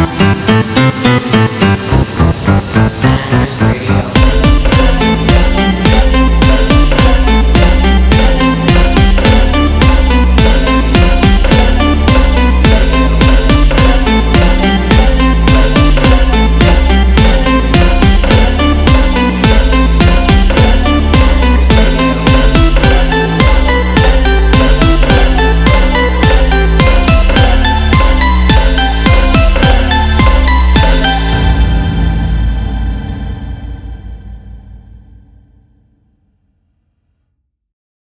Música